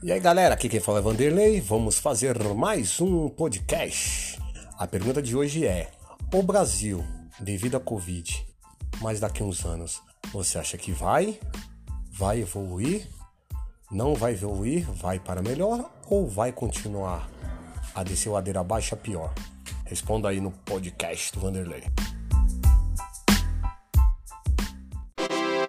E aí galera, aqui quem fala é Vanderlei, vamos fazer mais um podcast. A pergunta de hoje é: O Brasil, devido à Covid, mas daqui a uns anos, você acha que vai? Vai evoluir? Não vai evoluir? Vai para melhor ou vai continuar a descer ladeira abaixo a pior? Responda aí no podcast do Vanderlei.